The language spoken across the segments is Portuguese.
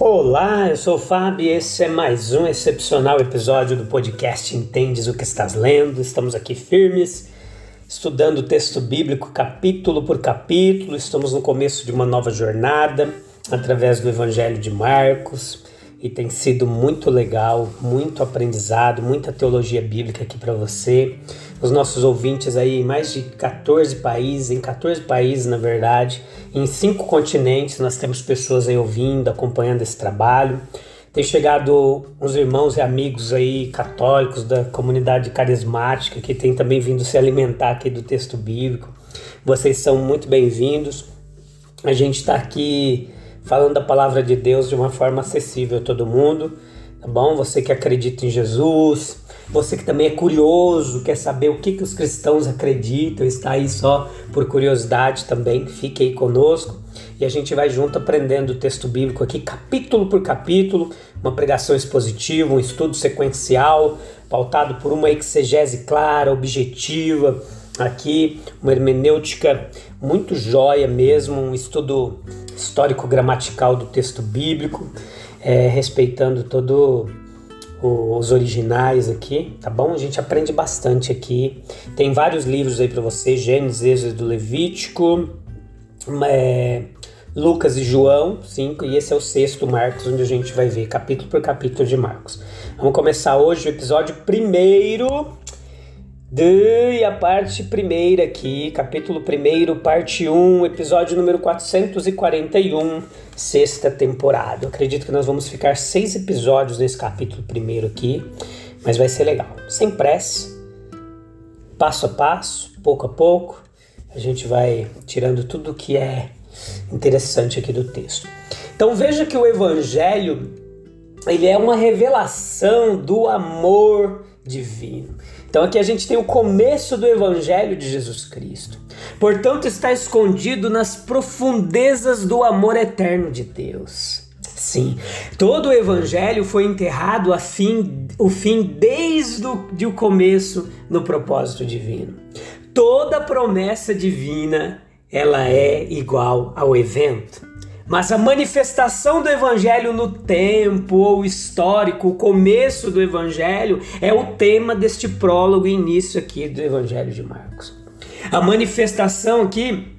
Olá, eu sou o Fábio e esse é mais um excepcional episódio do podcast Entendes o que estás lendo. Estamos aqui firmes, estudando o texto bíblico capítulo por capítulo. Estamos no começo de uma nova jornada através do Evangelho de Marcos e tem sido muito legal, muito aprendizado, muita teologia bíblica aqui para você. Os nossos ouvintes aí em mais de 14 países, em 14 países na verdade, em cinco continentes nós temos pessoas aí ouvindo, acompanhando esse trabalho. Tem chegado uns irmãos e amigos aí católicos da comunidade carismática que tem também vindo se alimentar aqui do texto bíblico. Vocês são muito bem-vindos. A gente está aqui falando da palavra de Deus de uma forma acessível a todo mundo, tá bom? Você que acredita em Jesus, você que também é curioso, quer saber o que, que os cristãos acreditam, está aí só por curiosidade também, fique aí conosco e a gente vai junto aprendendo o texto bíblico aqui, capítulo por capítulo, uma pregação expositiva, um estudo sequencial, pautado por uma exegese clara, objetiva, aqui uma hermenêutica muito jóia mesmo, um estudo histórico-gramatical do texto bíblico, é, respeitando todo os originais aqui, tá bom? A gente aprende bastante aqui. Tem vários livros aí para você: Gênesis, Êxodo, Levítico, é, Lucas e João, cinco, e esse é o sexto Marcos, onde a gente vai ver capítulo por capítulo de Marcos. Vamos começar hoje o episódio primeiro e a parte primeira aqui, capítulo primeiro, parte 1, episódio número 441, sexta temporada. Eu acredito que nós vamos ficar seis episódios nesse capítulo primeiro aqui, mas vai ser legal. Sem pressa, passo a passo, pouco a pouco, a gente vai tirando tudo que é interessante aqui do texto. Então veja que o evangelho, ele é uma revelação do amor divino. Então aqui a gente tem o começo do Evangelho de Jesus Cristo. Portanto, está escondido nas profundezas do amor eterno de Deus. Sim, todo o Evangelho foi enterrado a fim, o fim desde o, de o começo no propósito divino. Toda promessa divina ela é igual ao evento. Mas a manifestação do evangelho no tempo ou histórico, o começo do evangelho, é o tema deste prólogo e início aqui do evangelho de Marcos. A manifestação aqui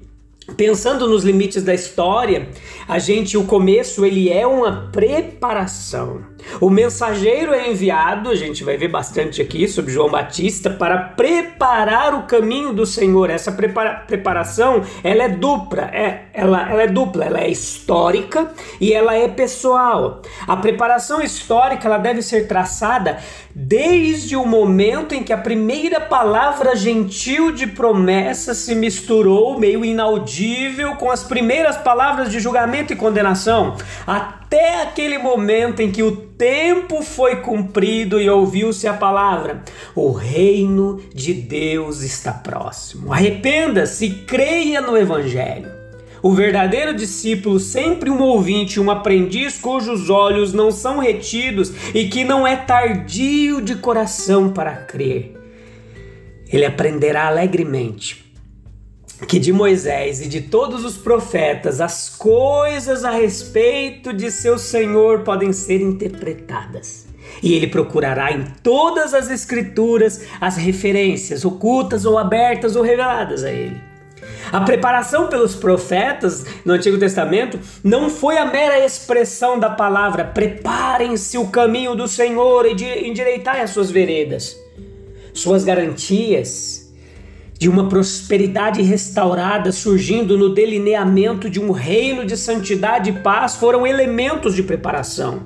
pensando nos limites da história, a gente o começo ele é uma preparação. O mensageiro é enviado, a gente vai ver bastante aqui sobre João Batista para preparar o caminho do Senhor. Essa prepara preparação, ela é dupla, é, ela, ela é dupla, ela é histórica e ela é pessoal. A preparação histórica, ela deve ser traçada desde o momento em que a primeira palavra gentil de promessa se misturou meio inaudível com as primeiras palavras de julgamento e condenação, até aquele momento em que o tempo foi cumprido e ouviu-se a palavra: o reino de Deus está próximo. Arrependa-se e creia no evangelho. O verdadeiro discípulo, sempre um ouvinte, um aprendiz cujos olhos não são retidos e que não é tardio de coração para crer. Ele aprenderá alegremente que de Moisés e de todos os profetas as coisas a respeito de seu Senhor podem ser interpretadas. E ele procurará em todas as escrituras as referências ocultas ou abertas ou reveladas a ele. A preparação pelos profetas no Antigo Testamento não foi a mera expressão da palavra preparem-se o caminho do Senhor e endireitai as suas veredas. Suas garantias de uma prosperidade restaurada surgindo no delineamento de um reino de santidade e paz foram elementos de preparação.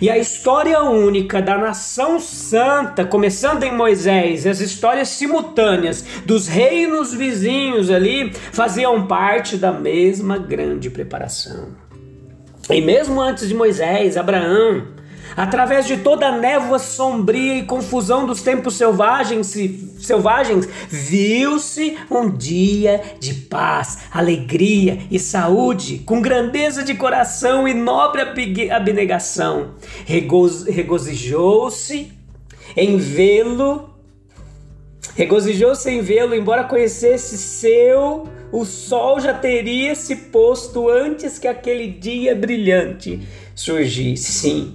E a história única da nação santa, começando em Moisés, as histórias simultâneas dos reinos vizinhos ali, faziam parte da mesma grande preparação. E mesmo antes de Moisés, Abraão, através de toda a névoa sombria e confusão dos tempos selvagens, selvagens viu-se um dia de paz, alegria e saúde, com grandeza de coração e nobre abnegação. Regozijou-se em vê-lo, regozijou-se em vê-lo, embora conhecesse seu o sol já teria se posto antes que aquele dia brilhante surgisse. Sim,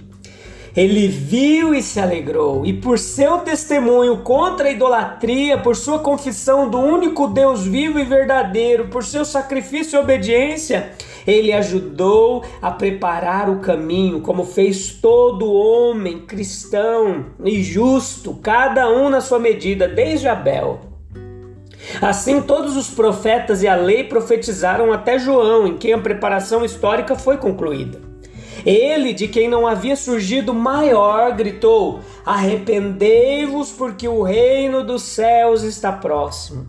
ele viu e se alegrou, e por seu testemunho contra a idolatria, por sua confissão do único Deus vivo e verdadeiro, por seu sacrifício e obediência, ele ajudou a preparar o caminho, como fez todo homem cristão e justo, cada um na sua medida, desde Abel Assim, todos os profetas e a lei profetizaram até João, em quem a preparação histórica foi concluída. Ele, de quem não havia surgido maior, gritou: Arrependei-vos, porque o reino dos céus está próximo.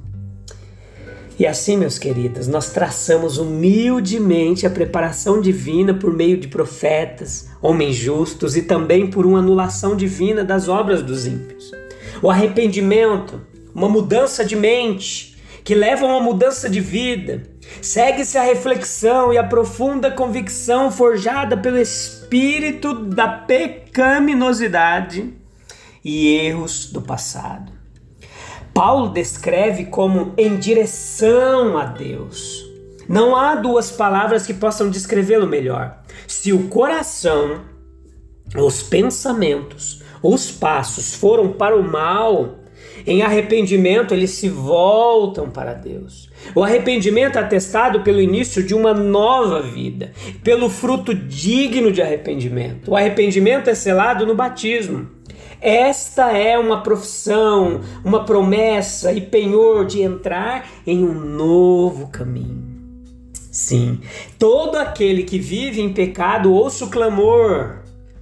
E assim, meus queridos, nós traçamos humildemente a preparação divina por meio de profetas, homens justos e também por uma anulação divina das obras dos ímpios. O arrependimento uma mudança de mente, que leva a uma mudança de vida. Segue-se a reflexão e a profunda convicção forjada pelo espírito da pecaminosidade e erros do passado. Paulo descreve como em direção a Deus. Não há duas palavras que possam descrevê-lo melhor. Se o coração, os pensamentos, os passos foram para o mal, em arrependimento, eles se voltam para Deus. O arrependimento é atestado pelo início de uma nova vida, pelo fruto digno de arrependimento. O arrependimento é selado no batismo. Esta é uma profissão, uma promessa e penhor de entrar em um novo caminho. Sim, todo aquele que vive em pecado ouça o clamor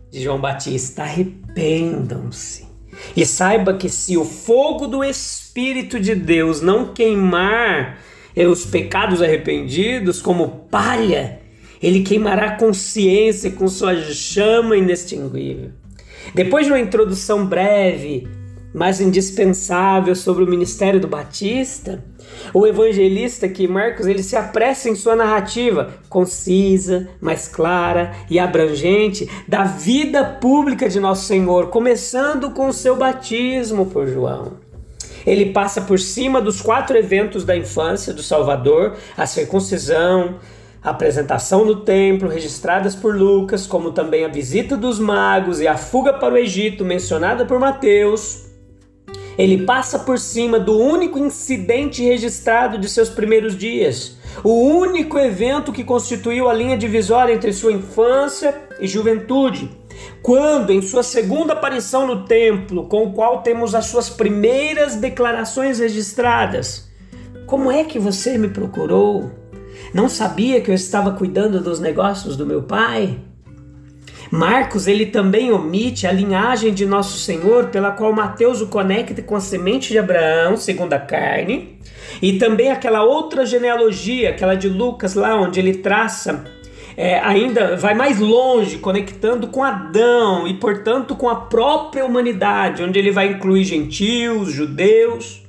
de João Batista: arrependam-se. E saiba que se o fogo do Espírito de Deus não queimar os pecados arrependidos como palha, ele queimará a consciência com sua chama inextinguível. Depois de uma introdução breve, mas indispensável sobre o ministério do Batista, o evangelista que Marcos ele se apressa em sua narrativa concisa, mais clara e abrangente da vida pública de nosso Senhor, começando com o seu batismo por João. Ele passa por cima dos quatro eventos da infância do Salvador: a circuncisão, a apresentação no templo, registradas por Lucas, como também a visita dos magos e a fuga para o Egito, mencionada por Mateus ele passa por cima do único incidente registrado de seus primeiros dias, o único evento que constituiu a linha divisória entre sua infância e juventude. Quando, em sua segunda aparição no templo, com o qual temos as suas primeiras declarações registradas, como é que você me procurou? Não sabia que eu estava cuidando dos negócios do meu pai? Marcos ele também omite a linhagem de nosso Senhor, pela qual Mateus o conecta com a semente de Abraão, segundo a carne, e também aquela outra genealogia, aquela de Lucas, lá onde ele traça, é, ainda vai mais longe, conectando com Adão e, portanto, com a própria humanidade, onde ele vai incluir gentios, judeus.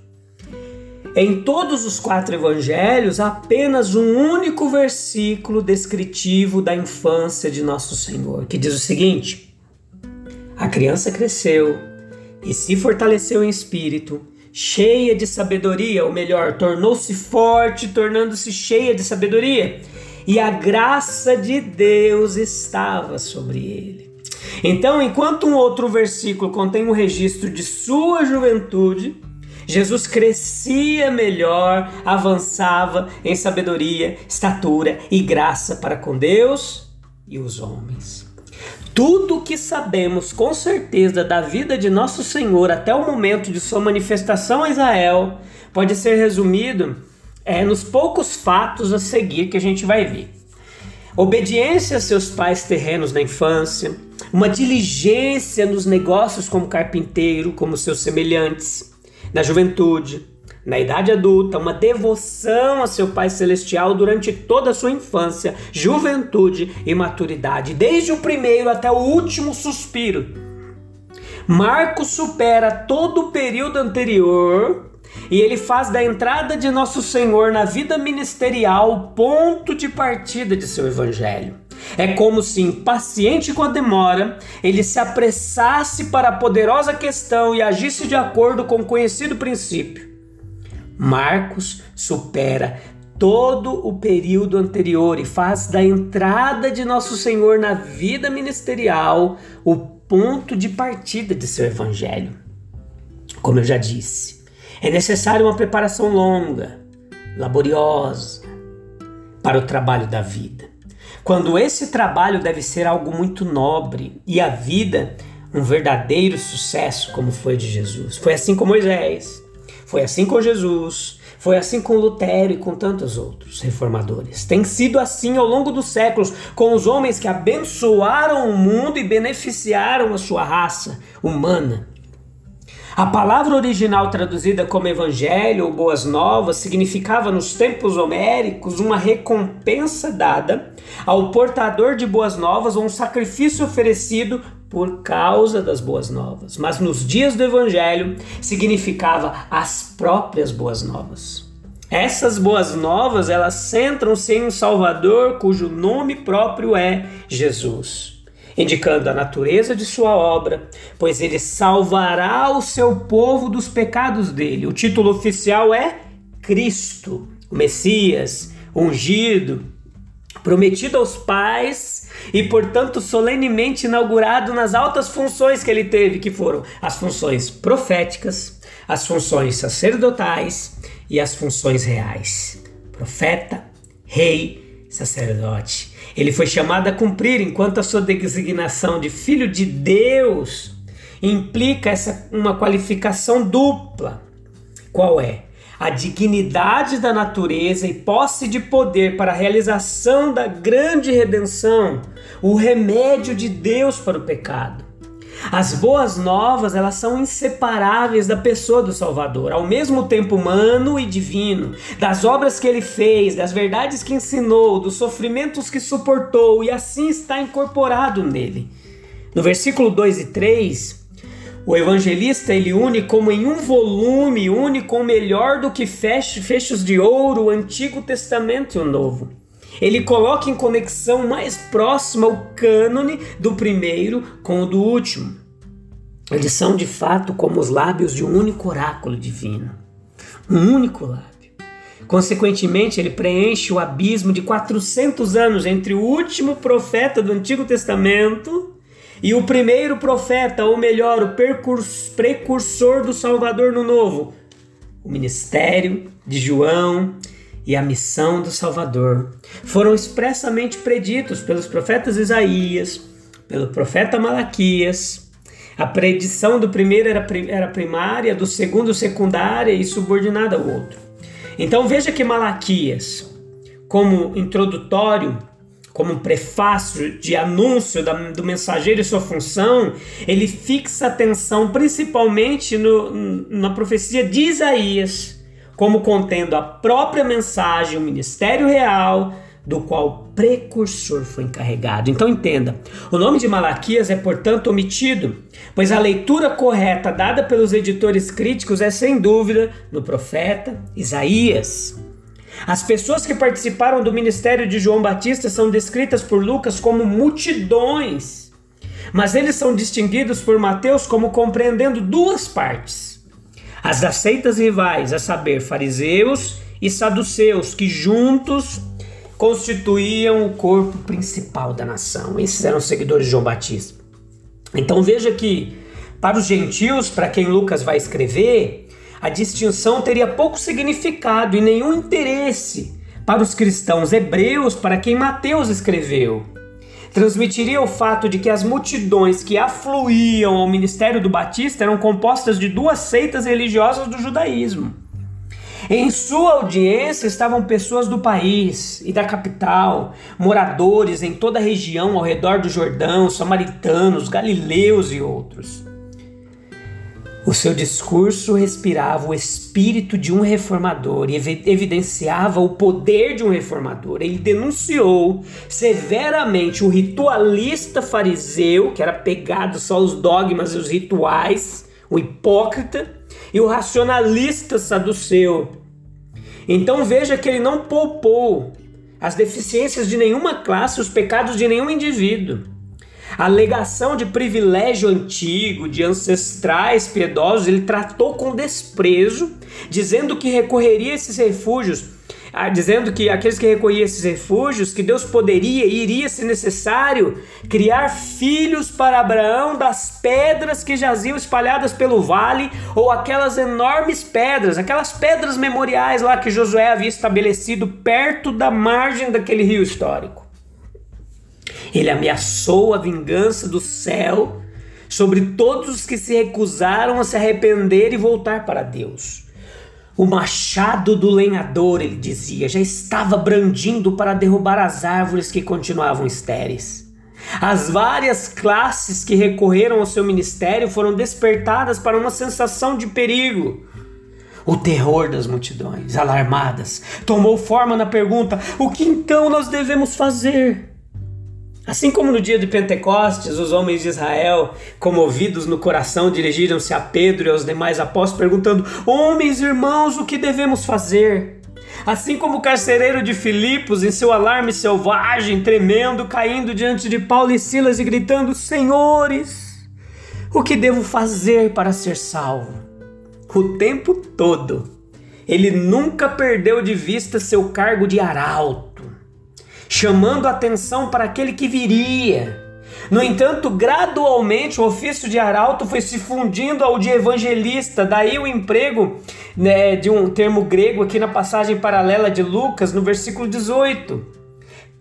Em todos os quatro evangelhos, apenas um único versículo descritivo da infância de Nosso Senhor, que diz o seguinte: A criança cresceu e se fortaleceu em espírito, cheia de sabedoria, ou melhor, tornou-se forte, tornando-se cheia de sabedoria, e a graça de Deus estava sobre ele. Então, enquanto um outro versículo contém um registro de sua juventude, Jesus crescia melhor, avançava em sabedoria, estatura e graça para com Deus e os homens. Tudo o que sabemos com certeza da vida de nosso Senhor até o momento de sua manifestação a Israel pode ser resumido é, nos poucos fatos a seguir que a gente vai ver. Obediência a seus pais terrenos na infância, uma diligência nos negócios como carpinteiro, como seus semelhantes, na juventude, na idade adulta, uma devoção a seu Pai Celestial durante toda a sua infância, juventude e maturidade, desde o primeiro até o último suspiro. Marcos supera todo o período anterior e ele faz da entrada de nosso Senhor na vida ministerial o ponto de partida de seu evangelho. É como se, impaciente com a demora, ele se apressasse para a poderosa questão e agisse de acordo com o conhecido princípio. Marcos supera todo o período anterior e faz da entrada de Nosso Senhor na vida ministerial o ponto de partida de seu evangelho. Como eu já disse, é necessária uma preparação longa, laboriosa, para o trabalho da vida. Quando esse trabalho deve ser algo muito nobre e a vida um verdadeiro sucesso, como foi de Jesus. Foi assim com Moisés. Foi assim com Jesus, foi assim com Lutero e com tantos outros reformadores. Tem sido assim ao longo dos séculos com os homens que abençoaram o mundo e beneficiaram a sua raça humana. A palavra original traduzida como evangelho ou boas novas significava nos tempos homéricos uma recompensa dada ao portador de boas novas ou um sacrifício oferecido por causa das boas novas, mas nos dias do evangelho significava as próprias boas novas. Essas boas novas, elas centram-se em um Salvador cujo nome próprio é Jesus, indicando a natureza de sua obra, pois ele salvará o seu povo dos pecados dele. O título oficial é Cristo, o Messias, ungido, prometido aos pais e, portanto, solenemente inaugurado nas altas funções que ele teve, que foram as funções proféticas, as funções sacerdotais e as funções reais. Profeta, rei, sacerdote. Ele foi chamado a cumprir enquanto a sua designação de filho de Deus implica essa uma qualificação dupla. Qual é? a dignidade da natureza e posse de poder para a realização da grande redenção, o remédio de Deus para o pecado. As boas novas, elas são inseparáveis da pessoa do Salvador, ao mesmo tempo humano e divino, das obras que ele fez, das verdades que ensinou, dos sofrimentos que suportou e assim está incorporado nele. No versículo 2 e 3, o evangelista ele une como em um volume, une com melhor do que fechos de ouro o Antigo Testamento e o Novo. Ele coloca em conexão mais próxima o cânone do primeiro com o do último. Eles são de fato como os lábios de um único oráculo divino. Um único lábio. Consequentemente, ele preenche o abismo de 400 anos entre o último profeta do Antigo Testamento e o primeiro profeta, ou melhor, o precursor do Salvador no Novo, o ministério de João e a missão do Salvador foram expressamente preditos pelos profetas Isaías, pelo profeta Malaquias. A predição do primeiro era, primária, do segundo secundária e subordinada ao outro. Então veja que Malaquias, como introdutório, como um prefácio de anúncio do mensageiro e sua função, ele fixa atenção principalmente no, na profecia de Isaías, como contendo a própria mensagem, o ministério real, do qual o precursor foi encarregado. Então entenda, o nome de Malaquias é portanto omitido, pois a leitura correta dada pelos editores críticos é sem dúvida no profeta Isaías. As pessoas que participaram do ministério de João Batista são descritas por Lucas como multidões, mas eles são distinguidos por Mateus como compreendendo duas partes: as das seitas rivais, a saber, fariseus e saduceus, que juntos constituíam o corpo principal da nação. Esses eram seguidores de João Batista. Então veja que para os gentios, para quem Lucas vai escrever, a distinção teria pouco significado e nenhum interesse para os cristãos hebreus para quem Mateus escreveu. Transmitiria o fato de que as multidões que afluíam ao ministério do Batista eram compostas de duas seitas religiosas do judaísmo. Em sua audiência estavam pessoas do país e da capital, moradores em toda a região ao redor do Jordão, samaritanos, galileus e outros. O seu discurso respirava o espírito de um reformador e evidenciava o poder de um reformador. Ele denunciou severamente o ritualista fariseu, que era pegado só aos dogmas e os rituais, o hipócrita, e o racionalista saduceu. Então veja que ele não poupou as deficiências de nenhuma classe, os pecados de nenhum indivíduo. Alegação de privilégio antigo, de ancestrais piedosos, ele tratou com desprezo, dizendo que recorreria a esses refúgios, ah, dizendo que aqueles que recorriam a esses refúgios, que Deus poderia e iria, se necessário, criar filhos para Abraão das pedras que jaziam espalhadas pelo vale, ou aquelas enormes pedras, aquelas pedras memoriais lá que Josué havia estabelecido perto da margem daquele rio histórico. Ele ameaçou a vingança do céu sobre todos os que se recusaram a se arrepender e voltar para Deus. O machado do lenhador, ele dizia, já estava brandindo para derrubar as árvores que continuavam estéreis. As várias classes que recorreram ao seu ministério foram despertadas para uma sensação de perigo. O terror das multidões, alarmadas, tomou forma na pergunta: o que então nós devemos fazer? Assim como no dia de Pentecostes, os homens de Israel, comovidos no coração, dirigiram-se a Pedro e aos demais apóstolos, perguntando: Homens, irmãos, o que devemos fazer? Assim como o carcereiro de Filipos, em seu alarme selvagem, tremendo, caindo diante de Paulo e Silas e gritando: Senhores, o que devo fazer para ser salvo? O tempo todo, ele nunca perdeu de vista seu cargo de arauto chamando atenção para aquele que viria. No entanto, gradualmente o ofício de arauto foi se fundindo ao de evangelista, daí o emprego né, de um termo grego aqui na passagem paralela de Lucas, no versículo 18.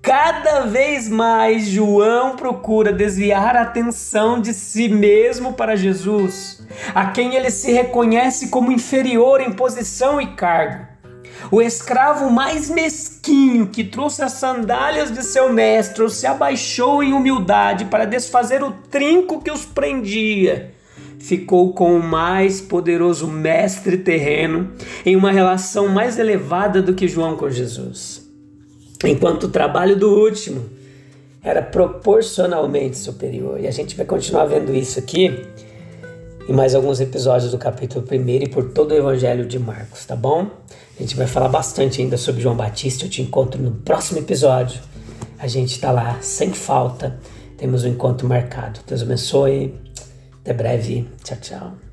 Cada vez mais João procura desviar a atenção de si mesmo para Jesus, a quem ele se reconhece como inferior em posição e cargo. O escravo mais mesquinho que trouxe as sandálias de seu mestre se abaixou em humildade para desfazer o trinco que os prendia. Ficou com o mais poderoso mestre terreno em uma relação mais elevada do que João com Jesus. Enquanto o trabalho do último era proporcionalmente superior. E a gente vai continuar vendo isso aqui em mais alguns episódios do capítulo 1 e por todo o Evangelho de Marcos, tá bom? A gente vai falar bastante ainda sobre João Batista. Eu te encontro no próximo episódio. A gente está lá sem falta. Temos um encontro marcado. Deus abençoe. Até breve. Tchau, tchau.